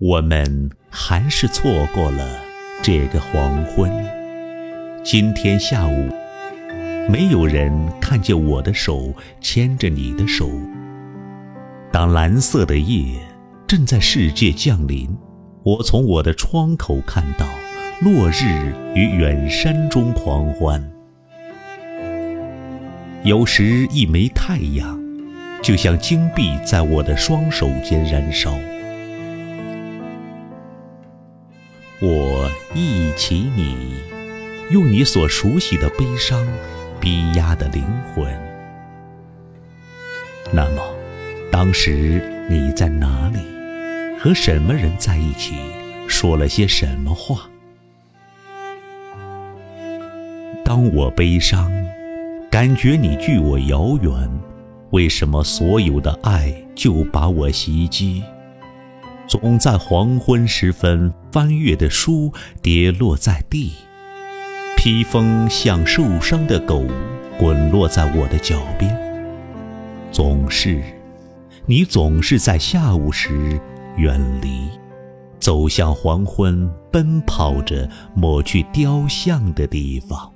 我们还是错过了这个黄昏。今天下午，没有人看见我的手牵着你的手。当蓝色的夜正在世界降临，我从我的窗口看到落日与远山中狂欢。有时一枚太阳，就像金币在我的双手间燃烧。我忆起你，用你所熟悉的悲伤逼压的灵魂。那么，当时你在哪里？和什么人在一起？说了些什么话？当我悲伤，感觉你距我遥远，为什么所有的爱就把我袭击？总在黄昏时分，翻阅的书跌落在地，披风像受伤的狗，滚落在我的脚边。总是，你总是在下午时远离，走向黄昏，奔跑着抹去雕像的地方。